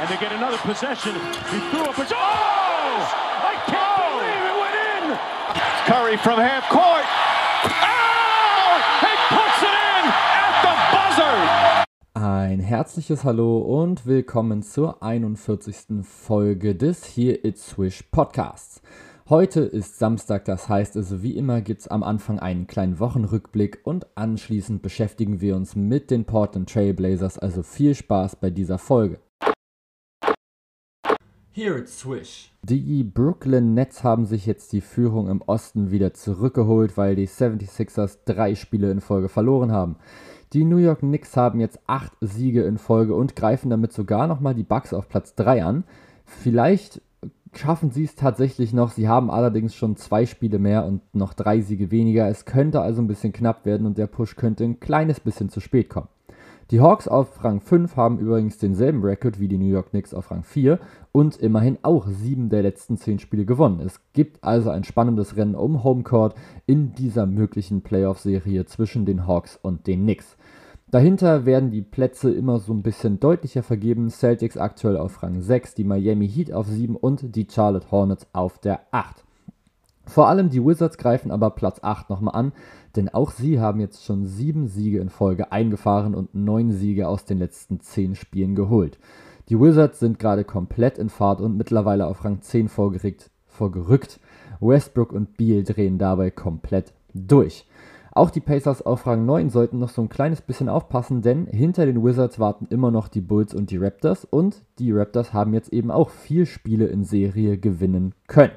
and they get another possession. He threw up a. Oh! I can't believe it went in! Curry from half court. Oh! He puts it in at the buzzer! Ein herzliches Hallo und willkommen zur 41. Folge des Here It's Swish Podcasts. Heute ist Samstag, das heißt also wie immer gibt es am Anfang einen kleinen Wochenrückblick und anschließend beschäftigen wir uns mit den Portland Trailblazers, also viel Spaß bei dieser Folge. Here it's Swish. Die Brooklyn Nets haben sich jetzt die Führung im Osten wieder zurückgeholt, weil die 76ers drei Spiele in Folge verloren haben. Die New York Knicks haben jetzt acht Siege in Folge und greifen damit sogar nochmal die Bucks auf Platz 3 an. Vielleicht schaffen sie es tatsächlich noch. Sie haben allerdings schon zwei Spiele mehr und noch drei Siege weniger. Es könnte also ein bisschen knapp werden und der Push könnte ein kleines bisschen zu spät kommen. Die Hawks auf Rang 5 haben übrigens denselben Rekord wie die New York Knicks auf Rang 4 und immerhin auch sieben der letzten zehn Spiele gewonnen. Es gibt also ein spannendes Rennen um Homecourt in dieser möglichen Playoff-Serie zwischen den Hawks und den Knicks. Dahinter werden die Plätze immer so ein bisschen deutlicher vergeben. Celtics aktuell auf Rang 6, die Miami Heat auf 7 und die Charlotte Hornets auf der 8. Vor allem die Wizards greifen aber Platz 8 nochmal an, denn auch sie haben jetzt schon 7 Siege in Folge eingefahren und 9 Siege aus den letzten 10 Spielen geholt. Die Wizards sind gerade komplett in Fahrt und mittlerweile auf Rang 10 vorgerückt. vorgerückt. Westbrook und Beal drehen dabei komplett durch. Auch die Pacers auf Rang 9 sollten noch so ein kleines bisschen aufpassen, denn hinter den Wizards warten immer noch die Bulls und die Raptors und die Raptors haben jetzt eben auch vier Spiele in Serie gewinnen können.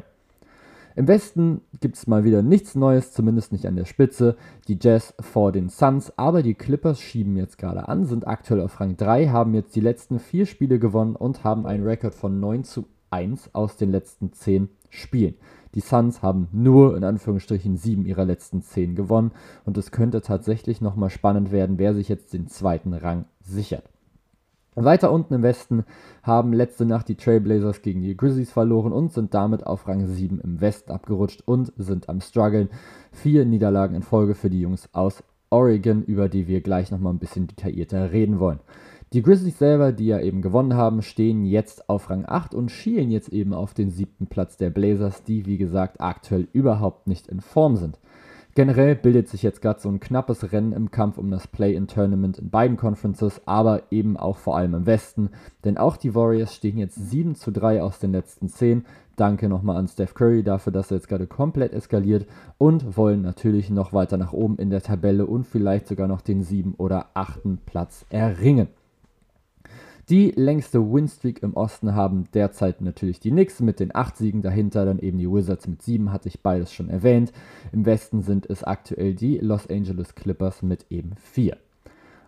Im Westen gibt es mal wieder nichts Neues, zumindest nicht an der Spitze. Die Jazz vor den Suns, aber die Clippers schieben jetzt gerade an, sind aktuell auf Rang 3, haben jetzt die letzten vier Spiele gewonnen und haben einen Rekord von 9 zu 1 aus den letzten 10 Spielen. Die Suns haben nur in Anführungsstrichen sieben ihrer letzten zehn gewonnen und es könnte tatsächlich nochmal spannend werden, wer sich jetzt den zweiten Rang sichert. Weiter unten im Westen haben letzte Nacht die Trailblazers gegen die Grizzlies verloren und sind damit auf Rang 7 im Westen abgerutscht und sind am struggeln. Vier Niederlagen in Folge für die Jungs aus Oregon, über die wir gleich nochmal ein bisschen detaillierter reden wollen. Die Grizzlies selber, die ja eben gewonnen haben, stehen jetzt auf Rang 8 und schielen jetzt eben auf den siebten Platz der Blazers, die wie gesagt aktuell überhaupt nicht in Form sind. Generell bildet sich jetzt gerade so ein knappes Rennen im Kampf um das Play-in-Tournament in beiden Conferences, aber eben auch vor allem im Westen, denn auch die Warriors stehen jetzt 7 zu 3 aus den letzten 10. Danke nochmal an Steph Curry dafür, dass er jetzt gerade komplett eskaliert und wollen natürlich noch weiter nach oben in der Tabelle und vielleicht sogar noch den 7 oder 8. Platz erringen. Die längste Winstreak im Osten haben derzeit natürlich die Knicks mit den 8 Siegen dahinter, dann eben die Wizards mit 7, hatte ich beides schon erwähnt. Im Westen sind es aktuell die Los Angeles Clippers mit eben 4.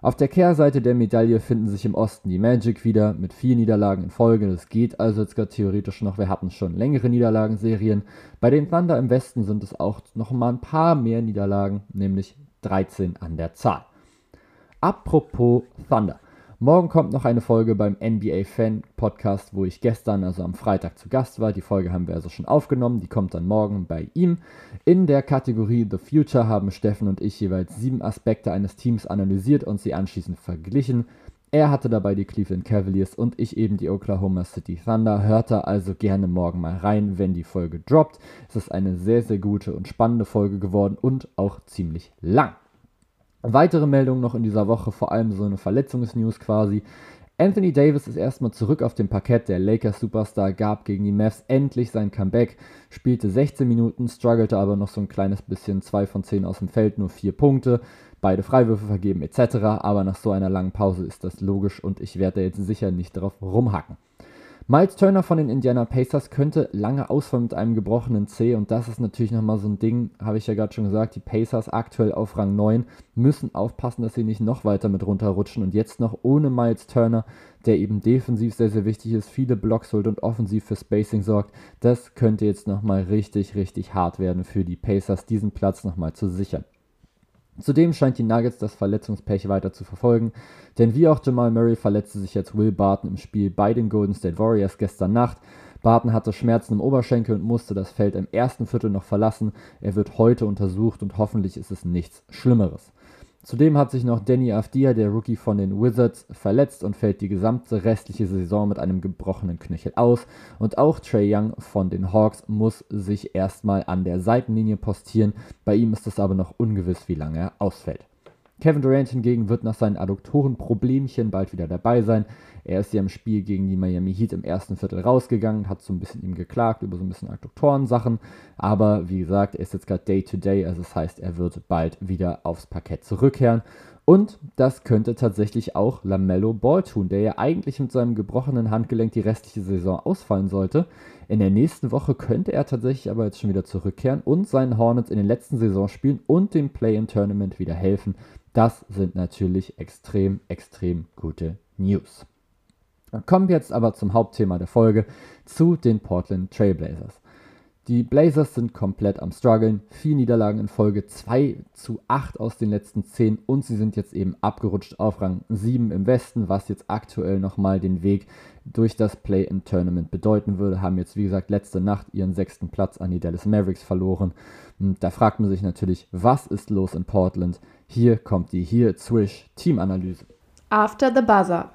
Auf der Kehrseite der Medaille finden sich im Osten die Magic wieder mit vier Niederlagen in Folge. Das geht also jetzt gerade theoretisch noch. Wir hatten schon längere Niederlagenserien. Bei den Thunder im Westen sind es auch noch mal ein paar mehr Niederlagen, nämlich 13 an der Zahl. Apropos Thunder. Morgen kommt noch eine Folge beim NBA Fan Podcast, wo ich gestern, also am Freitag, zu Gast war. Die Folge haben wir also schon aufgenommen. Die kommt dann morgen bei ihm. In der Kategorie The Future haben Steffen und ich jeweils sieben Aspekte eines Teams analysiert und sie anschließend verglichen. Er hatte dabei die Cleveland Cavaliers und ich eben die Oklahoma City Thunder. Hörte also gerne morgen mal rein, wenn die Folge droppt. Es ist eine sehr, sehr gute und spannende Folge geworden und auch ziemlich lang. Weitere Meldungen noch in dieser Woche, vor allem so eine Verletzungsnews quasi. Anthony Davis ist erstmal zurück auf dem Parkett. Der Lakers Superstar gab gegen die Mavs endlich sein Comeback, spielte 16 Minuten, struggelte aber noch so ein kleines bisschen, 2 von 10 aus dem Feld, nur 4 Punkte, beide Freiwürfe vergeben etc. Aber nach so einer langen Pause ist das logisch und ich werde jetzt sicher nicht darauf rumhacken. Miles Turner von den Indiana Pacers könnte lange ausfallen mit einem gebrochenen C und das ist natürlich nochmal so ein Ding, habe ich ja gerade schon gesagt, die Pacers aktuell auf Rang 9 müssen aufpassen, dass sie nicht noch weiter mit runterrutschen und jetzt noch ohne Miles Turner, der eben defensiv sehr, sehr wichtig ist, viele Blocks holt und offensiv für Spacing sorgt, das könnte jetzt nochmal richtig, richtig hart werden für die Pacers, diesen Platz nochmal zu sichern. Zudem scheint die Nuggets das Verletzungspech weiter zu verfolgen, denn wie auch Jamal Murray verletzte sich jetzt Will Barton im Spiel bei den Golden State Warriors gestern Nacht. Barton hatte Schmerzen im Oberschenkel und musste das Feld im ersten Viertel noch verlassen. Er wird heute untersucht und hoffentlich ist es nichts Schlimmeres. Zudem hat sich noch Danny Afdia, der Rookie von den Wizards, verletzt und fällt die gesamte restliche Saison mit einem gebrochenen Knöchel aus. Und auch Trey Young von den Hawks muss sich erstmal an der Seitenlinie postieren. Bei ihm ist es aber noch ungewiss, wie lange er ausfällt. Kevin Durant hingegen wird nach seinen Adduktorenproblemchen bald wieder dabei sein. Er ist ja im Spiel gegen die Miami Heat im ersten Viertel rausgegangen, hat so ein bisschen ihm geklagt über so ein bisschen Adduktoren-Sachen. Aber wie gesagt, er ist jetzt gerade Day-to-Day, also das heißt, er wird bald wieder aufs Parkett zurückkehren. Und das könnte tatsächlich auch Lamello Ball tun, der ja eigentlich mit seinem gebrochenen Handgelenk die restliche Saison ausfallen sollte. In der nächsten Woche könnte er tatsächlich aber jetzt schon wieder zurückkehren und seinen Hornets in den letzten Saisonspielen und dem Play-in-Tournament wieder helfen. Das sind natürlich extrem, extrem gute News. Kommen wir jetzt aber zum Hauptthema der Folge, zu den Portland Trailblazers. Die Blazers sind komplett am struggeln, vier Niederlagen in Folge, 2 zu 8 aus den letzten 10 und sie sind jetzt eben abgerutscht auf Rang 7 im Westen, was jetzt aktuell nochmal den Weg durch das Play-in-Tournament bedeuten würde. Haben jetzt, wie gesagt, letzte Nacht ihren sechsten Platz an die Dallas Mavericks verloren. Und da fragt man sich natürlich, was ist los in Portland? Hier kommt die Here Swish Teamanalyse. After the Buzzer.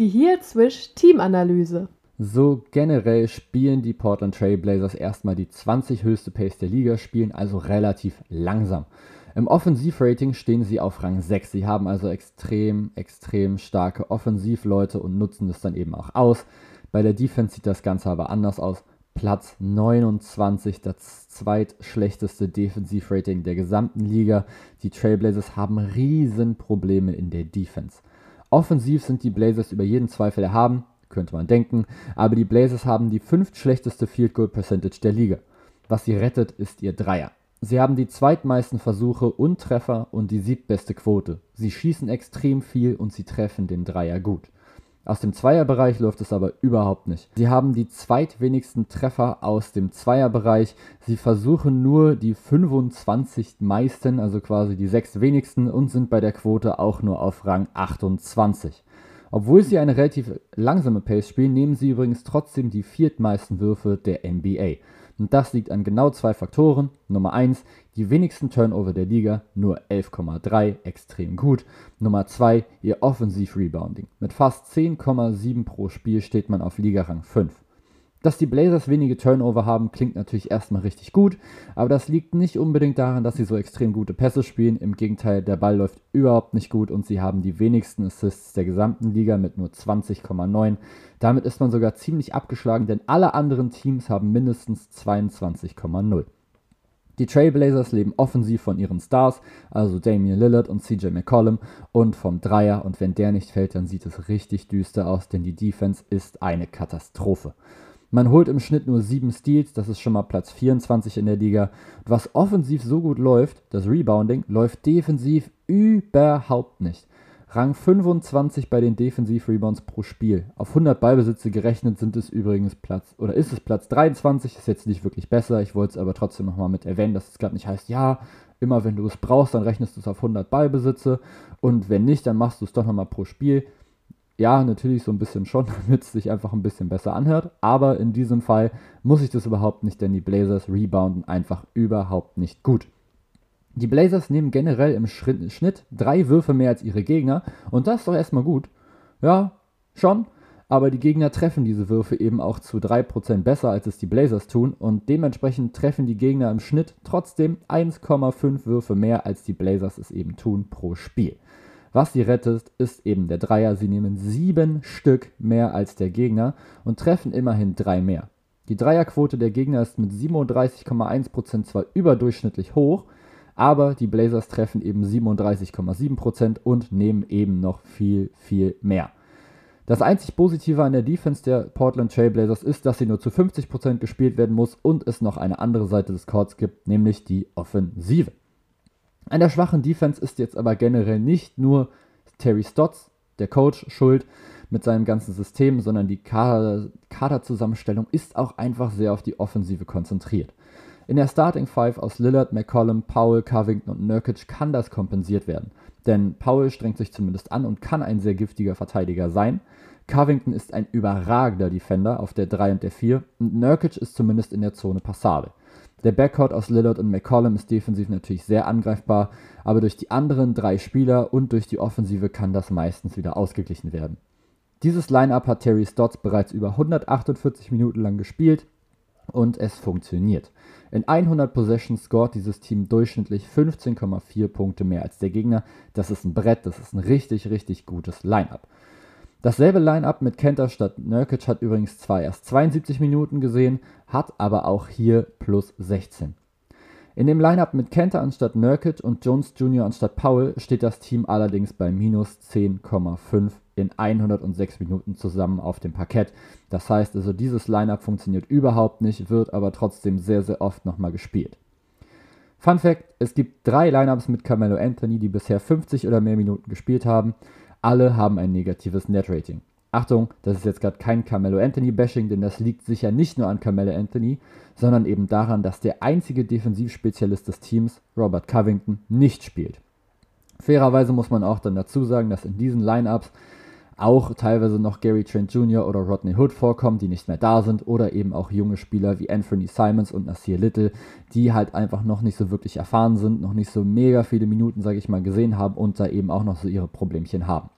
Die Here Swish Teamanalyse. So generell spielen die Portland Trail Blazers erstmal die 20 höchste Pace der Liga, spielen also relativ langsam. Im Offensivrating stehen sie auf Rang 6. Sie haben also extrem, extrem starke Offensivleute und nutzen es dann eben auch aus. Bei der Defense sieht das Ganze aber anders aus. Platz 29, das zweitschlechteste Defensivrating der gesamten Liga. Die Trailblazers haben Riesenprobleme in der Defense. Offensiv sind die Blazers über jeden Zweifel erhaben, könnte man denken, aber die Blazers haben die fünftschlechteste Field Goal Percentage der Liga. Was sie rettet, ist ihr Dreier. Sie haben die zweitmeisten Versuche und Treffer und die siebtbeste Quote. Sie schießen extrem viel und sie treffen den Dreier gut. Aus dem Zweierbereich läuft es aber überhaupt nicht. Sie haben die zweitwenigsten Treffer aus dem Zweierbereich. Sie versuchen nur die 25 meisten, also quasi die sechs wenigsten und sind bei der Quote auch nur auf Rang 28. Obwohl sie eine relativ langsame Pace spielen, nehmen sie übrigens trotzdem die viertmeisten Würfe der NBA. Und das liegt an genau zwei Faktoren. Nummer 1, die wenigsten Turnover der Liga, nur 11,3, extrem gut. Nummer 2, ihr Offensiv-Rebounding. Mit fast 10,7 pro Spiel steht man auf Ligarang 5. Dass die Blazers wenige Turnover haben, klingt natürlich erstmal richtig gut, aber das liegt nicht unbedingt daran, dass sie so extrem gute Pässe spielen. Im Gegenteil, der Ball läuft überhaupt nicht gut und sie haben die wenigsten Assists der gesamten Liga mit nur 20,9. Damit ist man sogar ziemlich abgeschlagen, denn alle anderen Teams haben mindestens 22,0. Die Trailblazers leben offensiv von ihren Stars, also Damian Lillard und CJ McCollum, und vom Dreier. Und wenn der nicht fällt, dann sieht es richtig düster aus, denn die Defense ist eine Katastrophe. Man holt im Schnitt nur 7 Steals, das ist schon mal Platz 24 in der Liga. Was offensiv so gut läuft, das Rebounding, läuft defensiv überhaupt nicht. Rang 25 bei den Defensiv-Rebounds pro Spiel. Auf 100 Ballbesitze gerechnet sind es übrigens Platz, oder ist es Platz 23, ist jetzt nicht wirklich besser. Ich wollte es aber trotzdem nochmal mit erwähnen, dass es gerade nicht heißt, ja, immer wenn du es brauchst, dann rechnest du es auf 100 Ballbesitze und wenn nicht, dann machst du es doch nochmal pro Spiel. Ja, natürlich so ein bisschen schon, damit es sich einfach ein bisschen besser anhört. Aber in diesem Fall muss ich das überhaupt nicht, denn die Blazers rebounden einfach überhaupt nicht gut. Die Blazers nehmen generell im Schnitt drei Würfe mehr als ihre Gegner und das ist doch erstmal gut. Ja, schon. Aber die Gegner treffen diese Würfe eben auch zu 3% besser, als es die Blazers tun. Und dementsprechend treffen die Gegner im Schnitt trotzdem 1,5 Würfe mehr, als die Blazers es eben tun pro Spiel. Was sie rettet, ist eben der Dreier. Sie nehmen sieben Stück mehr als der Gegner und treffen immerhin drei mehr. Die Dreierquote der Gegner ist mit 37,1% zwar überdurchschnittlich hoch, aber die Blazers treffen eben 37,7% und nehmen eben noch viel, viel mehr. Das einzig Positive an der Defense der Portland Trailblazers ist, dass sie nur zu 50% gespielt werden muss und es noch eine andere Seite des Courts gibt, nämlich die Offensive. An der schwachen Defense ist jetzt aber generell nicht nur Terry Stotts, der Coach, schuld mit seinem ganzen System, sondern die Kader Kaderzusammenstellung ist auch einfach sehr auf die Offensive konzentriert. In der Starting Five aus Lillard, McCollum, Powell, Covington und Nurkic kann das kompensiert werden. Denn Powell strengt sich zumindest an und kann ein sehr giftiger Verteidiger sein. Covington ist ein überragender Defender auf der 3 und der 4 und Nurkic ist zumindest in der Zone passabel. Der Backcourt aus Lillard und McCollum ist defensiv natürlich sehr angreifbar, aber durch die anderen drei Spieler und durch die Offensive kann das meistens wieder ausgeglichen werden. Dieses Lineup hat Terry Stotts bereits über 148 Minuten lang gespielt und es funktioniert. In 100 Possessions scored dieses Team durchschnittlich 15,4 Punkte mehr als der Gegner. Das ist ein Brett, das ist ein richtig, richtig gutes Lineup. Dasselbe Lineup mit Kenter statt Nurkic hat übrigens zwar erst 72 Minuten gesehen, hat aber auch hier plus 16. In dem Lineup mit Kenter anstatt Nurkic und Jones Jr. anstatt Powell steht das Team allerdings bei minus 10,5 in 106 Minuten zusammen auf dem Parkett. Das heißt also, dieses Lineup funktioniert überhaupt nicht, wird aber trotzdem sehr, sehr oft nochmal gespielt. Fun Fact: Es gibt drei Lineups mit Carmelo Anthony, die bisher 50 oder mehr Minuten gespielt haben. Alle haben ein negatives Net-Rating. Achtung, das ist jetzt gerade kein Carmelo Anthony-Bashing, denn das liegt sicher nicht nur an Carmelo Anthony, sondern eben daran, dass der einzige Defensivspezialist des Teams, Robert Covington, nicht spielt. Fairerweise muss man auch dann dazu sagen, dass in diesen Lineups auch teilweise noch Gary Trent Jr. oder Rodney Hood vorkommen, die nicht mehr da sind, oder eben auch junge Spieler wie Anthony Simons und Nasir Little, die halt einfach noch nicht so wirklich erfahren sind, noch nicht so mega viele Minuten, sage ich mal, gesehen haben und da eben auch noch so ihre Problemchen haben.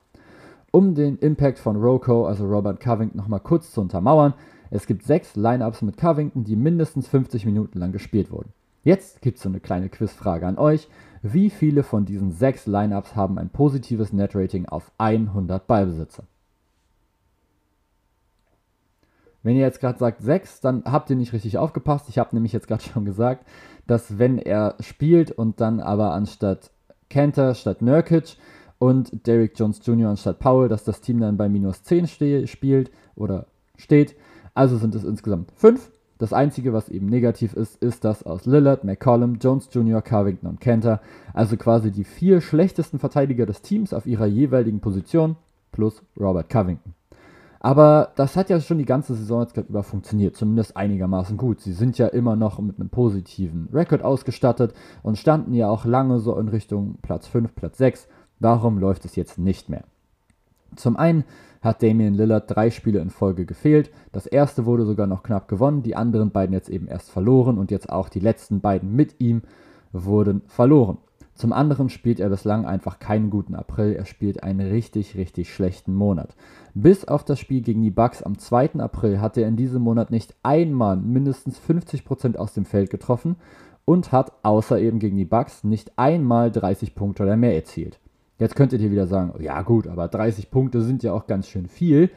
Um den Impact von Roko, also Robert Covington, nochmal kurz zu untermauern, es gibt sechs Lineups mit Covington, die mindestens 50 Minuten lang gespielt wurden. Jetzt gibt es so eine kleine Quizfrage an euch. Wie viele von diesen sechs Lineups haben ein positives Netrating auf 100 Ballbesitzer? Wenn ihr jetzt gerade sagt 6, dann habt ihr nicht richtig aufgepasst. Ich habe nämlich jetzt gerade schon gesagt, dass wenn er spielt und dann aber anstatt Cantor statt Nurkic und Derrick Jones Jr. anstatt Powell, dass das Team dann bei minus 10 spielt oder steht. Also sind es insgesamt 5. Das Einzige, was eben negativ ist, ist das aus Lillard, McCollum, Jones Jr., Carvington und Cantor, also quasi die vier schlechtesten Verteidiger des Teams auf ihrer jeweiligen Position, plus Robert Covington. Aber das hat ja schon die ganze Saison jetzt gerade über funktioniert, zumindest einigermaßen gut. Sie sind ja immer noch mit einem positiven Rekord ausgestattet und standen ja auch lange so in Richtung Platz 5, Platz 6. Warum läuft es jetzt nicht mehr? Zum einen hat Damian Lillard drei Spiele in Folge gefehlt. Das erste wurde sogar noch knapp gewonnen, die anderen beiden jetzt eben erst verloren und jetzt auch die letzten beiden mit ihm wurden verloren. Zum anderen spielt er bislang einfach keinen guten April, er spielt einen richtig, richtig schlechten Monat. Bis auf das Spiel gegen die Bucks am 2. April hat er in diesem Monat nicht einmal mindestens 50% aus dem Feld getroffen und hat außer eben gegen die Bucks nicht einmal 30 Punkte oder mehr erzielt. Jetzt könntet ihr wieder sagen, ja gut, aber 30 Punkte sind ja auch ganz schön viel.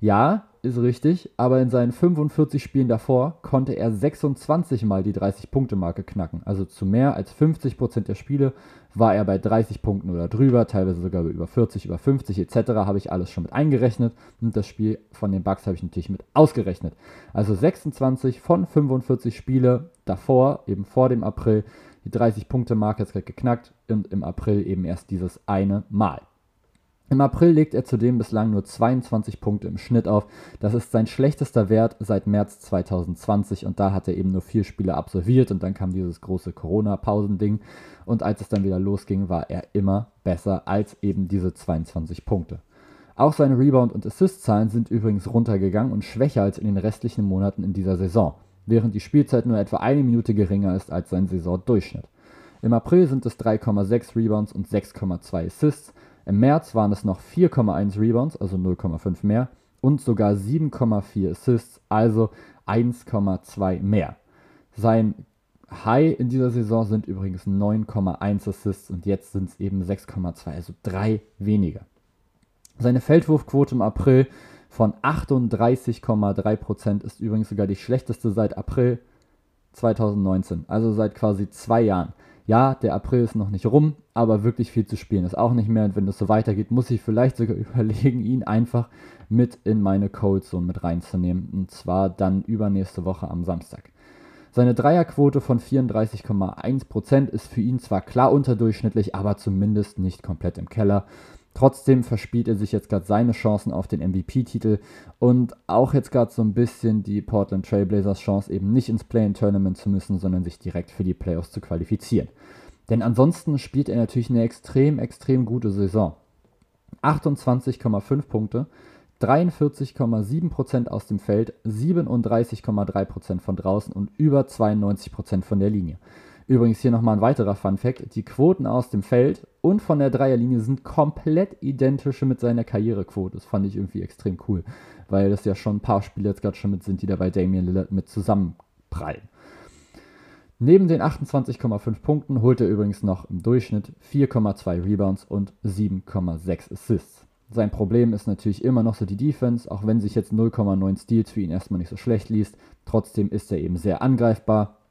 Ja, ist richtig, aber in seinen 45 Spielen davor konnte er 26 Mal die 30-Punkte-Marke knacken. Also zu mehr als 50% der Spiele war er bei 30 Punkten oder drüber, teilweise sogar über 40, über 50 etc. habe ich alles schon mit eingerechnet und das Spiel von den Bucks habe ich natürlich mit ausgerechnet. Also 26 von 45 Spiele davor, eben vor dem April, die 30-Punkte-Marke ist geknackt und im April eben erst dieses eine Mal. Im April legt er zudem bislang nur 22 Punkte im Schnitt auf. Das ist sein schlechtester Wert seit März 2020 und da hat er eben nur vier Spiele absolviert und dann kam dieses große Corona-Pausending und als es dann wieder losging, war er immer besser als eben diese 22 Punkte. Auch seine Rebound- und Assist-Zahlen sind übrigens runtergegangen und schwächer als in den restlichen Monaten in dieser Saison während die Spielzeit nur etwa eine Minute geringer ist als sein Saisondurchschnitt. Im April sind es 3,6 Rebounds und 6,2 Assists. Im März waren es noch 4,1 Rebounds, also 0,5 mehr, und sogar 7,4 Assists, also 1,2 mehr. Sein High in dieser Saison sind übrigens 9,1 Assists und jetzt sind es eben 6,2, also drei weniger. Seine Feldwurfquote im April von 38,3% ist übrigens sogar die schlechteste seit April 2019, also seit quasi zwei Jahren. Ja, der April ist noch nicht rum, aber wirklich viel zu spielen ist auch nicht mehr. Und wenn das so weitergeht, muss ich vielleicht sogar überlegen, ihn einfach mit in meine Cold Zone mit reinzunehmen. Und zwar dann übernächste Woche am Samstag. Seine Dreierquote von 34,1% ist für ihn zwar klar unterdurchschnittlich, aber zumindest nicht komplett im Keller. Trotzdem verspielt er sich jetzt gerade seine Chancen auf den MVP-Titel und auch jetzt gerade so ein bisschen die Portland Trailblazers Chance, eben nicht ins Play-in-Tournament zu müssen, sondern sich direkt für die Playoffs zu qualifizieren. Denn ansonsten spielt er natürlich eine extrem, extrem gute Saison. 28,5 Punkte, 43,7% aus dem Feld, 37,3% von draußen und über 92% von der Linie. Übrigens hier nochmal ein weiterer Fun Fact: Die Quoten aus dem Feld und von der Dreierlinie sind komplett identisch mit seiner Karrierequote. Das fand ich irgendwie extrem cool, weil das ja schon ein paar Spiele jetzt gerade schon mit sind, die da bei Damian Lillard mit zusammenprallen. Neben den 28,5 Punkten holt er übrigens noch im Durchschnitt 4,2 Rebounds und 7,6 Assists. Sein Problem ist natürlich immer noch so die Defense, auch wenn sich jetzt 0,9 Steals für ihn erstmal nicht so schlecht liest. Trotzdem ist er eben sehr angreifbar,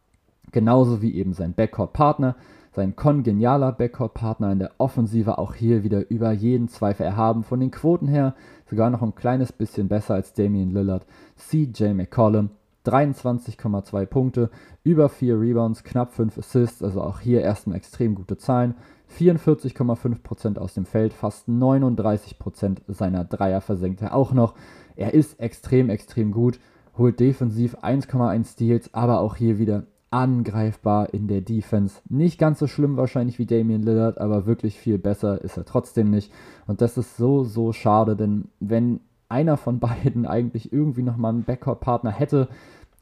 genauso wie eben sein Backcourt-Partner, sein kongenialer Backcourt-Partner in der Offensive auch hier wieder über jeden Zweifel erhaben. Von den Quoten her sogar noch ein kleines bisschen besser als Damian Lillard, CJ McCollum 23,2 Punkte, über 4 Rebounds, knapp 5 Assists, also auch hier erstmal extrem gute Zahlen. 44,5% aus dem Feld, fast 39% seiner Dreier versenkt er auch noch. Er ist extrem, extrem gut, holt defensiv 1,1 Steals, aber auch hier wieder angreifbar in der Defense. Nicht ganz so schlimm wahrscheinlich wie Damian Lillard, aber wirklich viel besser ist er trotzdem nicht. Und das ist so, so schade, denn wenn einer von beiden eigentlich irgendwie nochmal einen Backcourt-Partner hätte,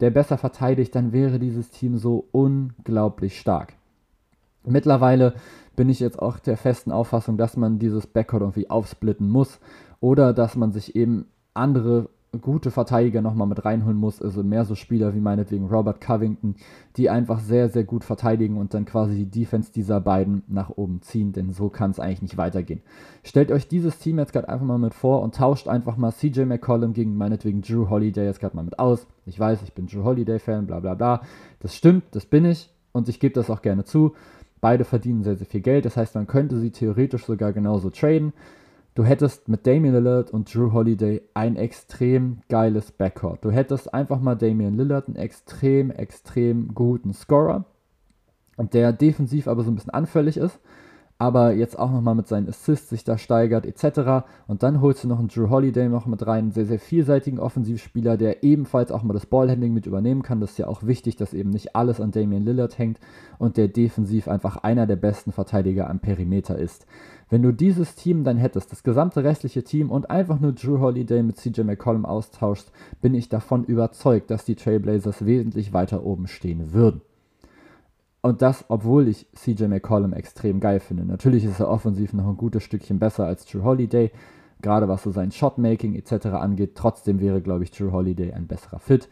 der besser verteidigt, dann wäre dieses Team so unglaublich stark. Mittlerweile bin ich jetzt auch der festen Auffassung, dass man dieses Backcourt irgendwie aufsplitten muss oder dass man sich eben andere gute Verteidiger nochmal mit reinholen muss, also mehr so Spieler wie meinetwegen Robert Covington, die einfach sehr, sehr gut verteidigen und dann quasi die Defense dieser beiden nach oben ziehen, denn so kann es eigentlich nicht weitergehen. Stellt euch dieses Team jetzt gerade einfach mal mit vor und tauscht einfach mal CJ McCollum gegen meinetwegen Drew Holiday jetzt gerade mal mit aus. Ich weiß, ich bin Drew Holiday-Fan, bla bla bla. Das stimmt, das bin ich und ich gebe das auch gerne zu. Beide verdienen sehr, sehr viel Geld, das heißt, man könnte sie theoretisch sogar genauso traden. Du hättest mit Damian Lillard und Drew Holiday ein extrem geiles Backcourt. Du hättest einfach mal Damian Lillard, einen extrem, extrem guten Scorer, der defensiv aber so ein bisschen anfällig ist, aber jetzt auch nochmal mit seinen Assists sich da steigert etc. Und dann holst du noch einen Drew Holiday noch mit rein, einen sehr, sehr vielseitigen Offensivspieler, der ebenfalls auch mal das Ballhandling mit übernehmen kann. Das ist ja auch wichtig, dass eben nicht alles an Damian Lillard hängt und der defensiv einfach einer der besten Verteidiger am Perimeter ist. Wenn du dieses Team dann hättest, das gesamte restliche Team und einfach nur Drew Holiday mit CJ McCollum austauschst, bin ich davon überzeugt, dass die Trailblazers wesentlich weiter oben stehen würden. Und das, obwohl ich CJ McCollum extrem geil finde. Natürlich ist er offensiv noch ein gutes Stückchen besser als Drew Holiday, gerade was so sein Shotmaking etc. angeht. Trotzdem wäre, glaube ich, Drew Holiday ein besserer Fit.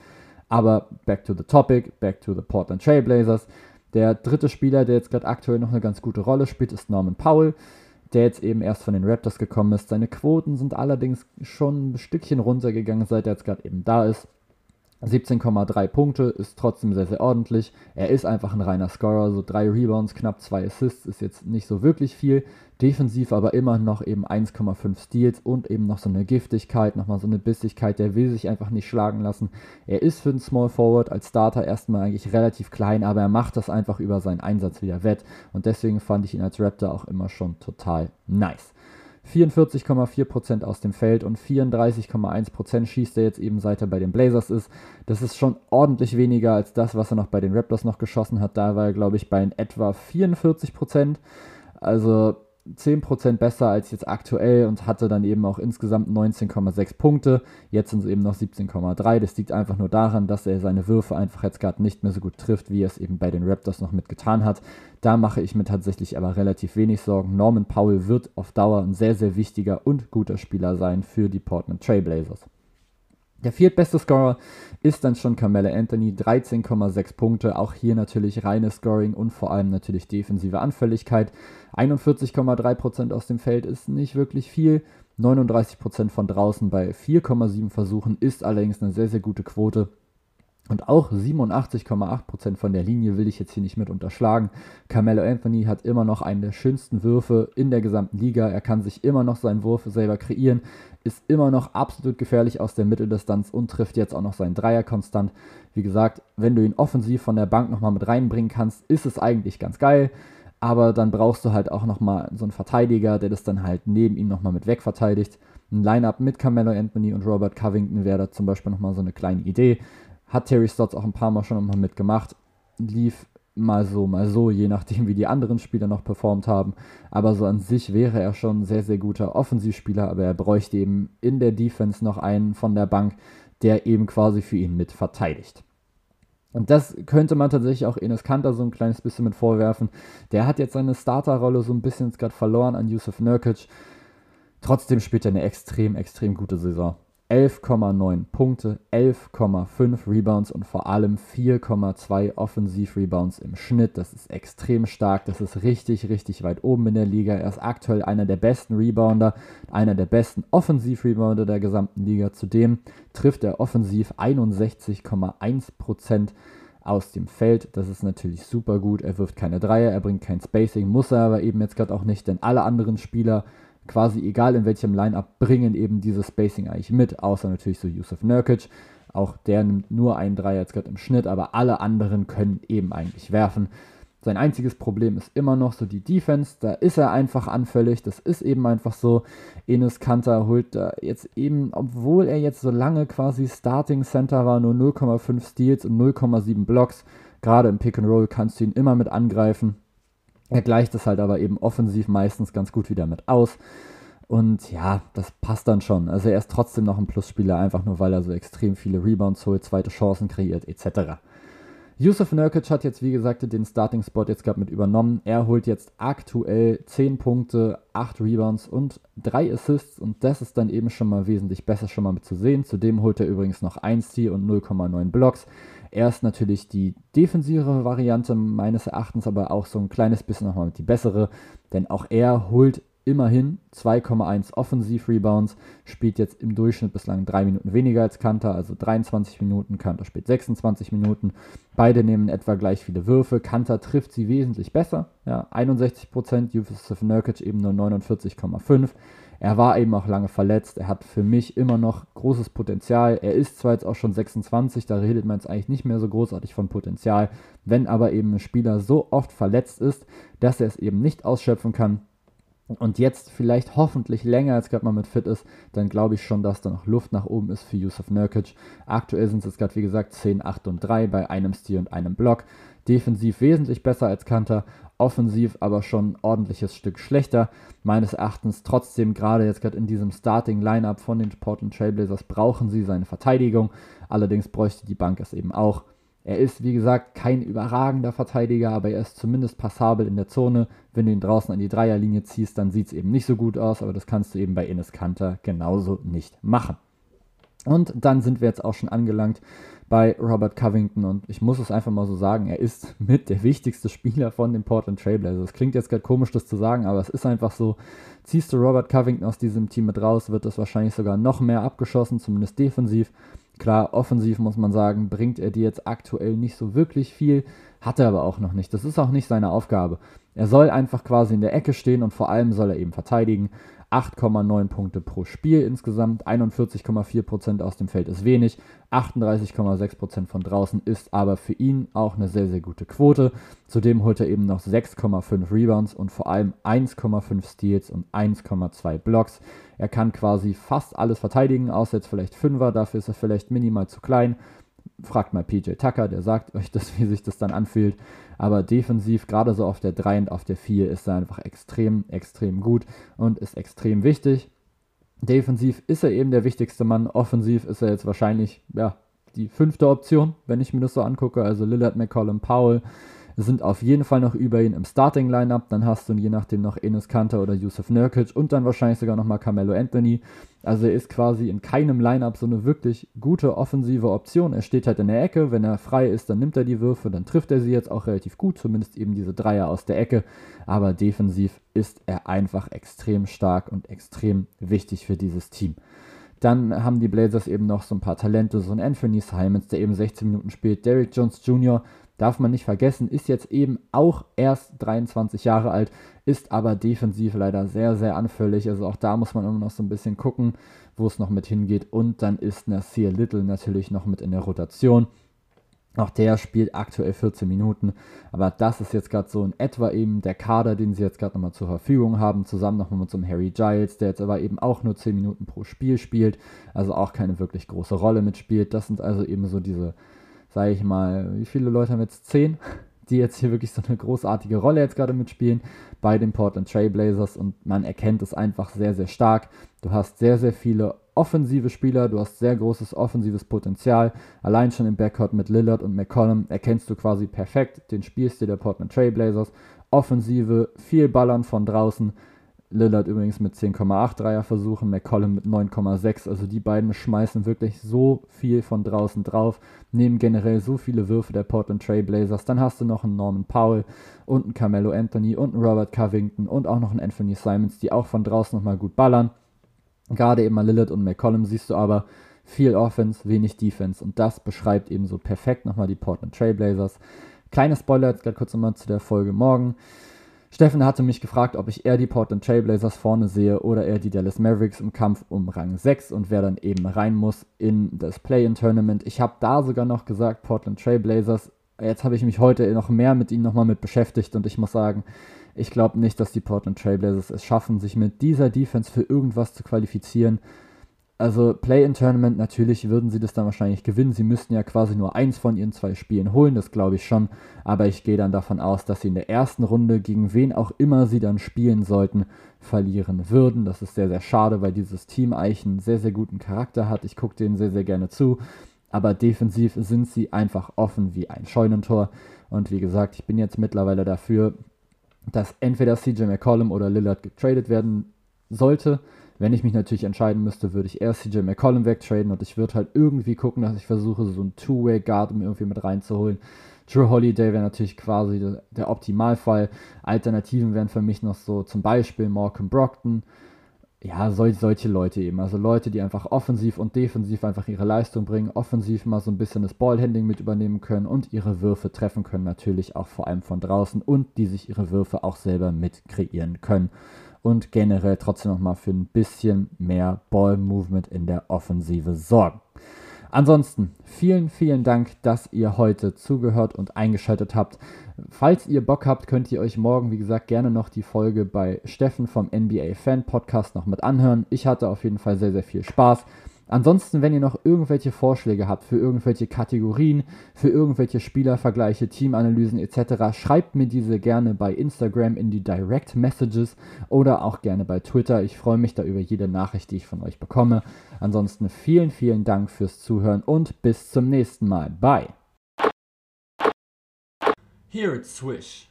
Aber back to the topic, back to the Portland Trailblazers. Der dritte Spieler, der jetzt gerade aktuell noch eine ganz gute Rolle spielt, ist Norman Powell der jetzt eben erst von den Raptors gekommen ist. Seine Quoten sind allerdings schon ein Stückchen runtergegangen, seit er jetzt gerade eben da ist. 17,3 Punkte ist trotzdem sehr, sehr ordentlich. Er ist einfach ein reiner Scorer, so drei Rebounds, knapp zwei Assists ist jetzt nicht so wirklich viel. Defensiv aber immer noch eben 1,5 Steals und eben noch so eine Giftigkeit, nochmal so eine Bissigkeit. Der will sich einfach nicht schlagen lassen. Er ist für den Small Forward als Starter erstmal eigentlich relativ klein, aber er macht das einfach über seinen Einsatz wieder wett. Und deswegen fand ich ihn als Raptor auch immer schon total nice. 44,4% aus dem Feld und 34,1% schießt er jetzt eben seit er bei den Blazers ist. Das ist schon ordentlich weniger als das, was er noch bei den Raptors noch geschossen hat. Da war er, glaube ich, bei etwa 44%. Also 10% besser als jetzt aktuell und hatte dann eben auch insgesamt 19,6 Punkte. Jetzt sind es eben noch 17,3. Das liegt einfach nur daran, dass er seine Würfe einfach jetzt gerade nicht mehr so gut trifft, wie er es eben bei den Raptors noch mitgetan hat. Da mache ich mir tatsächlich aber relativ wenig Sorgen. Norman Powell wird auf Dauer ein sehr, sehr wichtiger und guter Spieler sein für die Portland Trailblazers. Der viertbeste Scorer ist dann schon Carmelo Anthony, 13,6 Punkte. Auch hier natürlich reines Scoring und vor allem natürlich defensive Anfälligkeit. 41,3% aus dem Feld ist nicht wirklich viel. 39% von draußen bei 4,7 Versuchen ist allerdings eine sehr, sehr gute Quote. Und auch 87,8% von der Linie will ich jetzt hier nicht mit unterschlagen. Carmelo Anthony hat immer noch einen der schönsten Würfe in der gesamten Liga. Er kann sich immer noch seinen Wurf selber kreieren, ist immer noch absolut gefährlich aus der Mitteldistanz und trifft jetzt auch noch seinen Dreier konstant. Wie gesagt, wenn du ihn offensiv von der Bank nochmal mit reinbringen kannst, ist es eigentlich ganz geil. Aber dann brauchst du halt auch nochmal so einen Verteidiger, der das dann halt neben ihm nochmal mit wegverteidigt. Ein Line-Up mit Carmelo Anthony und Robert Covington wäre da zum Beispiel nochmal so eine kleine Idee. Hat Terry Stotts auch ein paar Mal schon nochmal mitgemacht. Lief mal so, mal so, je nachdem, wie die anderen Spieler noch performt haben. Aber so an sich wäre er schon ein sehr, sehr guter Offensivspieler, aber er bräuchte eben in der Defense noch einen von der Bank, der eben quasi für ihn mit verteidigt. Und das könnte man tatsächlich auch Enes Kanter so ein kleines bisschen mit vorwerfen. Der hat jetzt seine Starterrolle so ein bisschen gerade verloren an Yusuf Nurkic. Trotzdem spielt er eine extrem, extrem gute Saison. 11,9 Punkte, 11,5 Rebounds und vor allem 4,2 Offensiv-Rebounds im Schnitt. Das ist extrem stark. Das ist richtig, richtig weit oben in der Liga. Er ist aktuell einer der besten Rebounder, einer der besten Offensiv-Rebounder der gesamten Liga. Zudem trifft er offensiv 61,1% aus dem Feld. Das ist natürlich super gut. Er wirft keine Dreier, er bringt kein Spacing, muss er aber eben jetzt gerade auch nicht, denn alle anderen Spieler quasi egal in welchem Line-Up bringen eben dieses Spacing eigentlich mit, außer natürlich so Yusuf Nurkic. Auch der nimmt nur einen Dreier jetzt gerade im Schnitt, aber alle anderen können eben eigentlich werfen. Sein einziges Problem ist immer noch so die Defense. Da ist er einfach anfällig. Das ist eben einfach so. Enes Kanter holt da jetzt eben, obwohl er jetzt so lange quasi Starting Center war, nur 0,5 Steals und 0,7 Blocks. Gerade im Pick and Roll kannst du ihn immer mit angreifen. Er gleicht es halt aber eben offensiv meistens ganz gut wieder mit aus. Und ja, das passt dann schon. Also er ist trotzdem noch ein Plusspieler, einfach nur weil er so extrem viele Rebounds holt, zweite Chancen kreiert, etc. Yusuf Nurkic hat jetzt, wie gesagt, den Starting-Spot jetzt gerade mit übernommen. Er holt jetzt aktuell 10 Punkte, 8 Rebounds und 3 Assists und das ist dann eben schon mal wesentlich besser schon mal mit zu sehen. Zudem holt er übrigens noch 1 T und 0,9 Blocks. Er ist natürlich die defensivere Variante meines Erachtens, aber auch so ein kleines bisschen nochmal die bessere, denn auch er holt immerhin 2,1 Offensiv-Rebounds, spielt jetzt im Durchschnitt bislang 3 Minuten weniger als Kanter, also 23 Minuten, Kanter spielt 26 Minuten. Beide nehmen etwa gleich viele Würfe. Kanter trifft sie wesentlich besser, ja, 61%, Yusuf Nurkic eben nur 49,5%. Er war eben auch lange verletzt. Er hat für mich immer noch großes Potenzial. Er ist zwar jetzt auch schon 26, da redet man jetzt eigentlich nicht mehr so großartig von Potenzial. Wenn aber eben ein Spieler so oft verletzt ist, dass er es eben nicht ausschöpfen kann, und jetzt vielleicht hoffentlich länger als gerade mal mit fit ist, dann glaube ich schon, dass da noch Luft nach oben ist für Yusuf Nurkic. Aktuell sind es jetzt gerade, wie gesagt, 10, 8 und 3 bei einem Stil und einem Block. Defensiv wesentlich besser als Kanter, offensiv aber schon ein ordentliches Stück schlechter. Meines Erachtens trotzdem gerade jetzt gerade in diesem Starting Lineup von den Portland Trailblazers brauchen sie seine Verteidigung. Allerdings bräuchte die Bank es eben auch. Er ist, wie gesagt, kein überragender Verteidiger, aber er ist zumindest passabel in der Zone. Wenn du ihn draußen an die Dreierlinie ziehst, dann sieht es eben nicht so gut aus, aber das kannst du eben bei Enes Kanter genauso nicht machen. Und dann sind wir jetzt auch schon angelangt bei Robert Covington und ich muss es einfach mal so sagen, er ist mit der wichtigste Spieler von den Portland Trailblazers. Es klingt jetzt gerade komisch, das zu sagen, aber es ist einfach so. Ziehst du Robert Covington aus diesem Team mit raus, wird das wahrscheinlich sogar noch mehr abgeschossen, zumindest defensiv. Klar, offensiv muss man sagen, bringt er dir jetzt aktuell nicht so wirklich viel, hat er aber auch noch nicht. Das ist auch nicht seine Aufgabe. Er soll einfach quasi in der Ecke stehen und vor allem soll er eben verteidigen. 8,9 Punkte pro Spiel insgesamt, 41,4% aus dem Feld ist wenig, 38,6% von draußen ist aber für ihn auch eine sehr, sehr gute Quote. Zudem holt er eben noch 6,5 Rebounds und vor allem 1,5 Steals und 1,2 Blocks. Er kann quasi fast alles verteidigen, außer jetzt vielleicht Fünfer, dafür ist er vielleicht minimal zu klein. Fragt mal PJ Tucker, der sagt euch das, wie sich das dann anfühlt. Aber defensiv, gerade so auf der 3 und auf der 4, ist er einfach extrem, extrem gut und ist extrem wichtig. Defensiv ist er eben der wichtigste Mann. Offensiv ist er jetzt wahrscheinlich ja, die fünfte Option, wenn ich mir das so angucke. Also Lillard, McCollum, Powell sind auf jeden Fall noch über ihn im Starting-Lineup. Dann hast du je nachdem noch Enes Kanter oder Yusuf Nurkic und dann wahrscheinlich sogar nochmal Carmelo Anthony. Also er ist quasi in keinem Lineup so eine wirklich gute offensive Option. Er steht halt in der Ecke. Wenn er frei ist, dann nimmt er die Würfe, dann trifft er sie jetzt auch relativ gut, zumindest eben diese Dreier aus der Ecke. Aber defensiv ist er einfach extrem stark und extrem wichtig für dieses Team. Dann haben die Blazers eben noch so ein paar Talente, so ein Anthony Simons, der eben 16 Minuten spielt, Derrick Jones Jr., darf man nicht vergessen, ist jetzt eben auch erst 23 Jahre alt, ist aber defensiv leider sehr, sehr anfällig. Also auch da muss man immer noch so ein bisschen gucken, wo es noch mit hingeht. Und dann ist Nasir Little natürlich noch mit in der Rotation. Auch der spielt aktuell 14 Minuten, aber das ist jetzt gerade so in etwa eben der Kader, den sie jetzt gerade nochmal zur Verfügung haben, zusammen nochmal mit so einem Harry Giles, der jetzt aber eben auch nur 10 Minuten pro Spiel spielt, also auch keine wirklich große Rolle mitspielt. Das sind also eben so diese sage ich mal, wie viele Leute haben jetzt? Zehn? die jetzt hier wirklich so eine großartige Rolle jetzt gerade mitspielen bei den Portland Trailblazers und man erkennt es einfach sehr, sehr stark. Du hast sehr, sehr viele offensive Spieler, du hast sehr großes offensives Potenzial. Allein schon im Backcourt mit Lillard und McCollum erkennst du quasi perfekt den Spielstil der Portland Trailblazers. Offensive, viel Ballern von draußen, Lillard übrigens mit 10,8 Dreier versuchen, McCollum mit 9,6. Also die beiden schmeißen wirklich so viel von draußen drauf, nehmen generell so viele Würfe der Portland Trail Blazers. Dann hast du noch einen Norman Powell und einen Carmelo Anthony und einen Robert Covington und auch noch einen Anthony Simons, die auch von draußen nochmal gut ballern. Gerade eben mal Lillard und McCollum siehst du aber viel Offense, wenig Defense und das beschreibt eben so perfekt nochmal die Portland Trail Blazers. Kleiner Spoiler jetzt gerade kurz nochmal zu der Folge morgen. Steffen hatte mich gefragt, ob ich eher die Portland Trailblazers vorne sehe oder eher die Dallas Mavericks im Kampf um Rang 6 und wer dann eben rein muss in das Play-in-Tournament. Ich habe da sogar noch gesagt, Portland Trailblazers. Jetzt habe ich mich heute noch mehr mit ihnen nochmal mit beschäftigt und ich muss sagen, ich glaube nicht, dass die Portland Trailblazers es schaffen, sich mit dieser Defense für irgendwas zu qualifizieren. Also Play-in-Tournament, natürlich würden sie das dann wahrscheinlich gewinnen. Sie müssten ja quasi nur eins von ihren zwei Spielen holen, das glaube ich schon. Aber ich gehe dann davon aus, dass sie in der ersten Runde, gegen wen auch immer sie dann spielen sollten, verlieren würden. Das ist sehr, sehr schade, weil dieses Team eigentlich einen sehr, sehr guten Charakter hat. Ich gucke denen sehr, sehr gerne zu. Aber defensiv sind sie einfach offen wie ein Scheunentor. Und wie gesagt, ich bin jetzt mittlerweile dafür, dass entweder CJ McCollum oder Lillard getradet werden sollte wenn ich mich natürlich entscheiden müsste, würde ich erst CJ McCollum wegtraden und ich würde halt irgendwie gucken, dass ich versuche, so einen Two-Way-Guard irgendwie mit reinzuholen. Drew Holiday wäre natürlich quasi der, der, Optimalfall. Alternativen wären für mich noch so zum Beispiel Malcolm Brockton. Ja, sol solche Leute eben. Also Leute, die einfach offensiv und defensiv einfach ihre Leistung bringen, offensiv mal so ein bisschen das Ballhandling mit übernehmen können und ihre Würfe treffen können, natürlich auch vor allem von draußen und die sich ihre Würfe auch selber mit kreieren können und generell trotzdem nochmal für ein bisschen mehr Ball-Movement in der Offensive sorgen. Ansonsten vielen, vielen Dank, dass ihr heute zugehört und eingeschaltet habt. Falls ihr Bock habt, könnt ihr euch morgen, wie gesagt, gerne noch die Folge bei Steffen vom NBA Fan Podcast noch mit anhören. Ich hatte auf jeden Fall sehr, sehr viel Spaß. Ansonsten, wenn ihr noch irgendwelche Vorschläge habt für irgendwelche Kategorien, für irgendwelche Spielervergleiche, Teamanalysen etc., schreibt mir diese gerne bei Instagram in die Direct Messages oder auch gerne bei Twitter. Ich freue mich da über jede Nachricht, die ich von euch bekomme. Ansonsten vielen, vielen Dank fürs Zuhören und bis zum nächsten Mal. Bye. Here it's Swish.